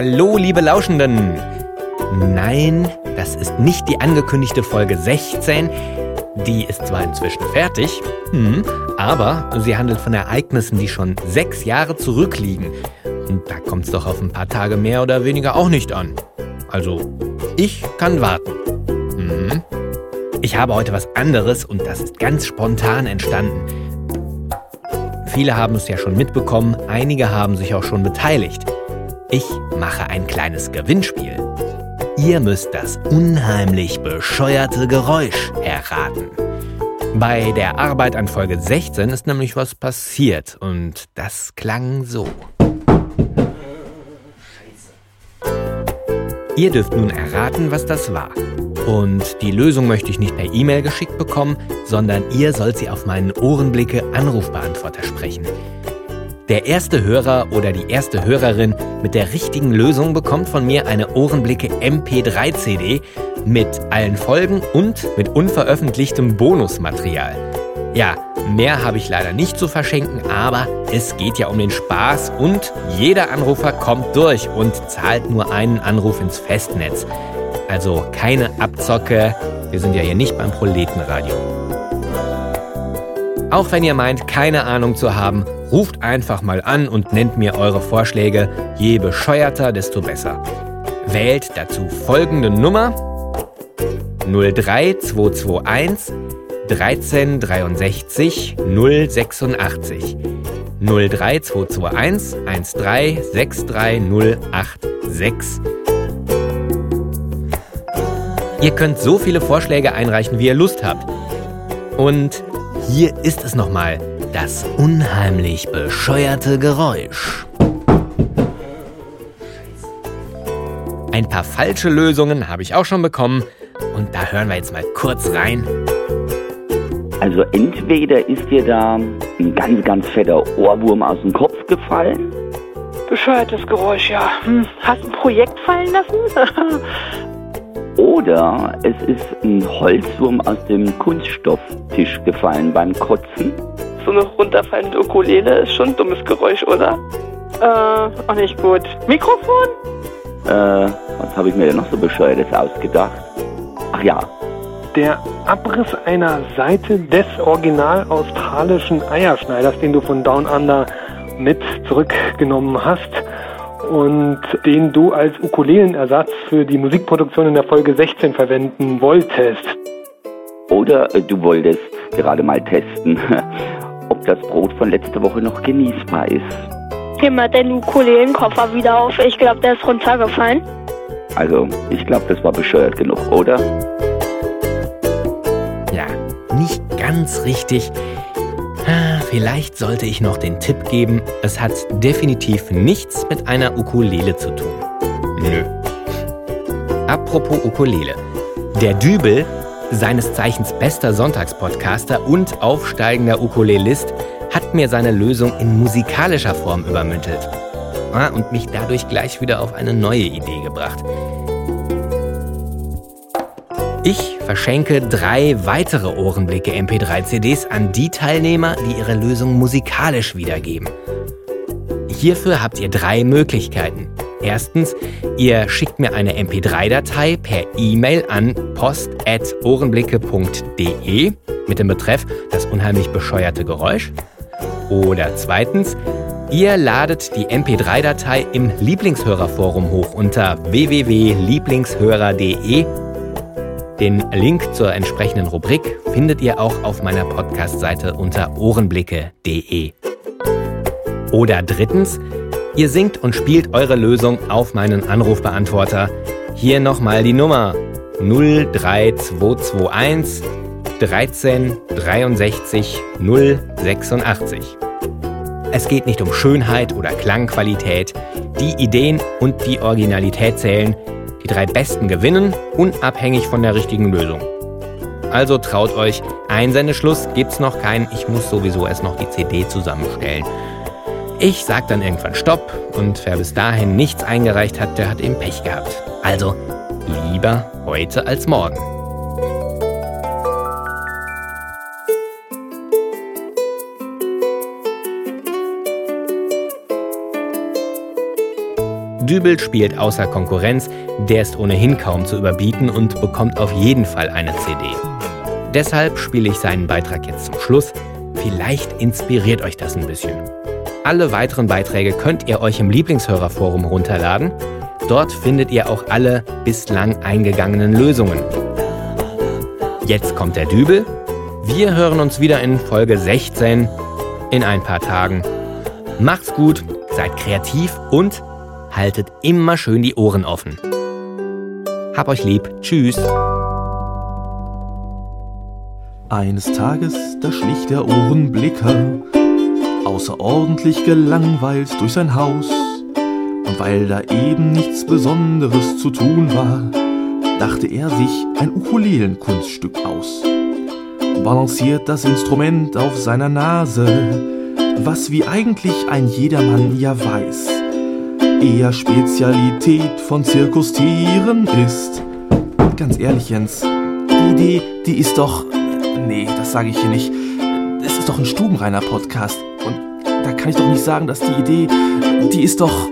Hallo, liebe Lauschenden! Nein, das ist nicht die angekündigte Folge 16. Die ist zwar inzwischen fertig, hm, aber sie handelt von Ereignissen, die schon sechs Jahre zurückliegen. Und da kommt es doch auf ein paar Tage mehr oder weniger auch nicht an. Also, ich kann warten. Hm. Ich habe heute was anderes und das ist ganz spontan entstanden. Viele haben es ja schon mitbekommen, einige haben sich auch schon beteiligt. Ich mache ein kleines Gewinnspiel. Ihr müsst das unheimlich bescheuerte Geräusch erraten. Bei der Arbeit an Folge 16 ist nämlich was passiert und das klang so. Ihr dürft nun erraten, was das war. Und die Lösung möchte ich nicht per E-Mail geschickt bekommen, sondern ihr sollt sie auf meinen Ohrenblicke Anrufbeantworter sprechen. Der erste Hörer oder die erste Hörerin mit der richtigen Lösung bekommt von mir eine Ohrenblicke MP3-CD mit allen Folgen und mit unveröffentlichtem Bonusmaterial. Ja, mehr habe ich leider nicht zu verschenken, aber es geht ja um den Spaß und jeder Anrufer kommt durch und zahlt nur einen Anruf ins Festnetz. Also keine Abzocke, wir sind ja hier nicht beim Proletenradio. Auch wenn ihr meint, keine Ahnung zu haben, ruft einfach mal an und nennt mir eure Vorschläge. Je bescheuerter, desto besser. Wählt dazu folgende Nummer 03221 1363 086 03221 1363086 Ihr könnt so viele Vorschläge einreichen, wie ihr Lust habt. Und hier ist es nochmal, das unheimlich bescheuerte Geräusch. Ein paar falsche Lösungen habe ich auch schon bekommen und da hören wir jetzt mal kurz rein. Also entweder ist dir da ein ganz, ganz fetter Ohrwurm aus dem Kopf gefallen. Bescheuertes Geräusch, ja. Hm, hast ein Projekt fallen lassen? Oder es ist ein Holzwurm aus dem Kunststofftisch gefallen beim Kotzen. So eine runterfallende Ukulele ist schon ein dummes Geräusch, oder? Äh, auch nicht gut. Mikrofon? Äh, was habe ich mir denn noch so bescheuertes ausgedacht? Ach ja. Der Abriss einer Seite des original australischen Eierschneiders, den du von Down Under mit zurückgenommen hast und den du als Ukulelenersatz für die Musikproduktion in der Folge 16 verwenden wolltest. Oder äh, du wolltest gerade mal testen, ob das Brot von letzter Woche noch genießbar ist. Nimm mal den Ukulelenkoffer wieder auf. Ich glaube, der ist runtergefallen. Also, ich glaube, das war bescheuert genug, oder? Ja, nicht ganz richtig. Ah, Vielleicht sollte ich noch den Tipp geben, es hat definitiv nichts mit einer Ukulele zu tun. Nö. Apropos Ukulele. Der Dübel, seines Zeichens bester Sonntagspodcaster und aufsteigender Ukulelist, hat mir seine Lösung in musikalischer Form übermittelt. Ah, und mich dadurch gleich wieder auf eine neue Idee gebracht. Ich verschenke drei weitere Ohrenblicke MP3-CDs an die Teilnehmer, die ihre Lösung musikalisch wiedergeben. Hierfür habt ihr drei Möglichkeiten. Erstens, ihr schickt mir eine MP3-Datei per E-Mail an post.ohrenblicke.de mit dem Betreff das unheimlich bescheuerte Geräusch. Oder zweitens, ihr ladet die MP3-Datei im Lieblingshörerforum hoch unter www.lieblingshörer.de den Link zur entsprechenden Rubrik findet ihr auch auf meiner Podcast-Seite unter ohrenblicke.de. Oder drittens, ihr singt und spielt eure Lösung auf meinen Anrufbeantworter. Hier nochmal die Nummer 03221 13 63 086. Es geht nicht um Schönheit oder Klangqualität. Die Ideen und die Originalität zählen. Die drei Besten gewinnen, unabhängig von der richtigen Lösung. Also traut euch, Einsendeschluss gibt's noch keinen, ich muss sowieso erst noch die CD zusammenstellen. Ich sag dann irgendwann Stopp und wer bis dahin nichts eingereicht hat, der hat eben Pech gehabt. Also lieber heute als morgen. Dübel spielt außer Konkurrenz, der ist ohnehin kaum zu überbieten und bekommt auf jeden Fall eine CD. Deshalb spiele ich seinen Beitrag jetzt zum Schluss. Vielleicht inspiriert euch das ein bisschen. Alle weiteren Beiträge könnt ihr euch im Lieblingshörerforum runterladen. Dort findet ihr auch alle bislang eingegangenen Lösungen. Jetzt kommt der Dübel. Wir hören uns wieder in Folge 16 in ein paar Tagen. Macht's gut, seid kreativ und haltet immer schön die Ohren offen. Hab euch lieb. Tschüss. Eines Tages, da schlich der Ohrenblicker außerordentlich gelangweilt durch sein Haus. Und weil da eben nichts Besonderes zu tun war, dachte er sich ein Ukulelenkunststück aus. Balanciert das Instrument auf seiner Nase, was wie eigentlich ein jedermann ja weiß, eher Spezialität von Zirkustieren ist. Ganz ehrlich, Jens, die Idee, die ist doch. Nee, das sage ich hier nicht. Ist doch ein stubenreiner Podcast. Und da kann ich doch nicht sagen, dass die Idee, die ist doch